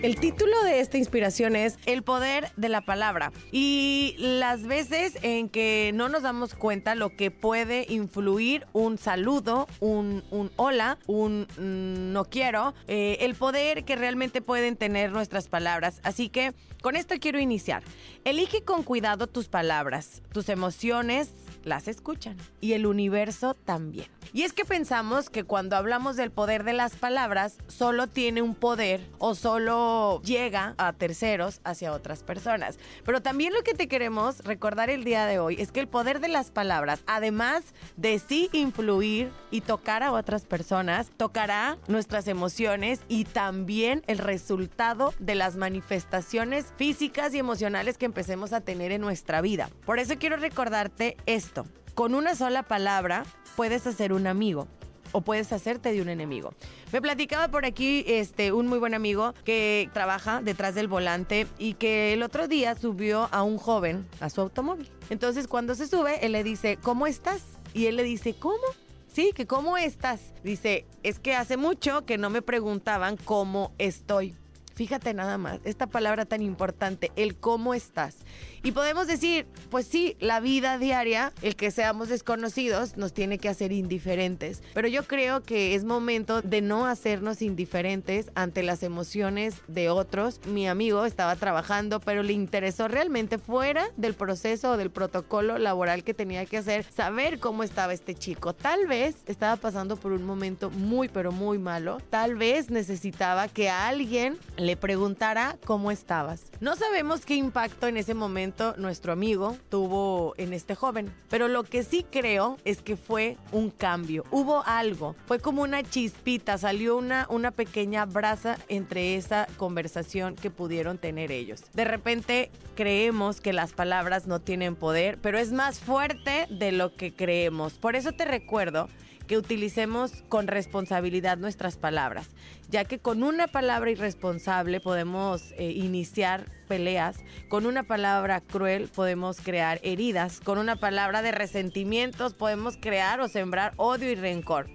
El título de esta inspiración es El poder de la palabra. Y las veces en que no nos damos cuenta lo que puede influir un saludo, un, hola, un mm, no quiero, eh, el poder que realmente pueden tener nuestras palabras. Así que con esto quiero iniciar. Elige con cuidado tus palabras, tus emociones las escuchan y el universo también. Y es que pensamos que cuando hablamos del poder de las palabras, solo tiene un poder o solo llega a terceros hacia otras personas. Pero también lo que te queremos recordar el día de hoy es que el poder de las palabras, además de sí influir y tocar a otras personas, tocará nuestras emociones y también el resultado de las manifestaciones físicas y emocionales que empecemos a tener en nuestra vida. Por eso quiero recordarte esto. Con una sola palabra puedes hacer un amigo o puedes hacerte de un enemigo. Me platicaba por aquí este un muy buen amigo que trabaja detrás del volante y que el otro día subió a un joven a su automóvil. Entonces cuando se sube, él le dice, "¿Cómo estás?" Y él le dice, "¿Cómo?" Sí, que cómo estás. Dice, es que hace mucho que no me preguntaban cómo estoy. Fíjate nada más, esta palabra tan importante, el cómo estás. Y podemos decir, pues sí, la vida diaria, el que seamos desconocidos, nos tiene que hacer indiferentes. Pero yo creo que es momento de no hacernos indiferentes ante las emociones de otros. Mi amigo estaba trabajando, pero le interesó realmente fuera del proceso o del protocolo laboral que tenía que hacer, saber cómo estaba este chico. Tal vez estaba pasando por un momento muy, pero muy malo. Tal vez necesitaba que alguien le preguntara cómo estabas. No sabemos qué impacto en ese momento nuestro amigo tuvo en este joven, pero lo que sí creo es que fue un cambio. Hubo algo, fue como una chispita, salió una, una pequeña brasa entre esa conversación que pudieron tener ellos. De repente creemos que las palabras no tienen poder, pero es más fuerte de lo que creemos. Por eso te recuerdo que utilicemos con responsabilidad nuestras palabras, ya que con una palabra irresponsable podemos eh, iniciar peleas, con una palabra cruel podemos crear heridas, con una palabra de resentimientos podemos crear o sembrar odio y rencor.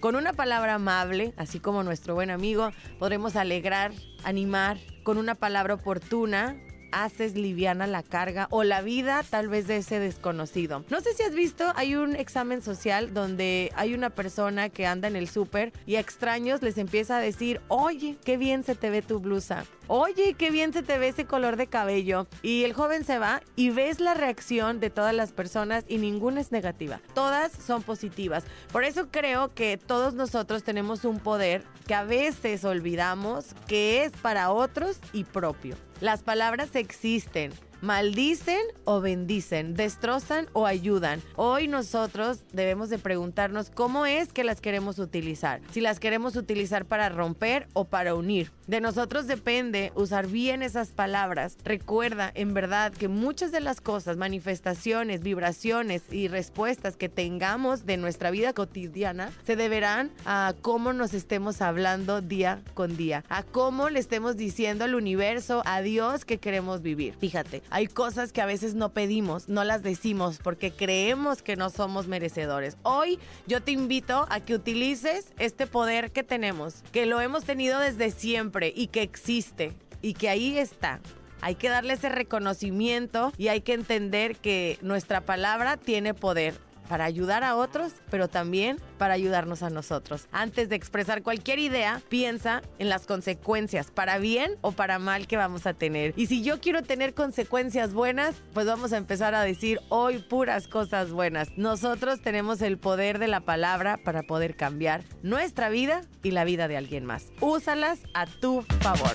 Con una palabra amable, así como nuestro buen amigo, podremos alegrar, animar. Con una palabra oportuna, haces liviana la carga o la vida tal vez de ese desconocido. No sé si has visto, hay un examen social donde hay una persona que anda en el súper y a extraños les empieza a decir, oye, qué bien se te ve tu blusa. Oye, qué bien se te ve ese color de cabello. Y el joven se va y ves la reacción de todas las personas y ninguna es negativa. Todas son positivas. Por eso creo que todos nosotros tenemos un poder que a veces olvidamos que es para otros y propio. Las palabras existen. Maldicen o bendicen, destrozan o ayudan. Hoy nosotros debemos de preguntarnos cómo es que las queremos utilizar. Si las queremos utilizar para romper o para unir. De nosotros depende usar bien esas palabras. Recuerda, en verdad, que muchas de las cosas, manifestaciones, vibraciones y respuestas que tengamos de nuestra vida cotidiana se deberán a cómo nos estemos hablando día con día, a cómo le estemos diciendo al universo, a Dios que queremos vivir. Fíjate, hay cosas que a veces no pedimos, no las decimos porque creemos que no somos merecedores. Hoy yo te invito a que utilices este poder que tenemos, que lo hemos tenido desde siempre y que existe y que ahí está. Hay que darle ese reconocimiento y hay que entender que nuestra palabra tiene poder para ayudar a otros, pero también para ayudarnos a nosotros. Antes de expresar cualquier idea, piensa en las consecuencias, para bien o para mal que vamos a tener. Y si yo quiero tener consecuencias buenas, pues vamos a empezar a decir hoy puras cosas buenas. Nosotros tenemos el poder de la palabra para poder cambiar nuestra vida y la vida de alguien más. Úsalas a tu favor.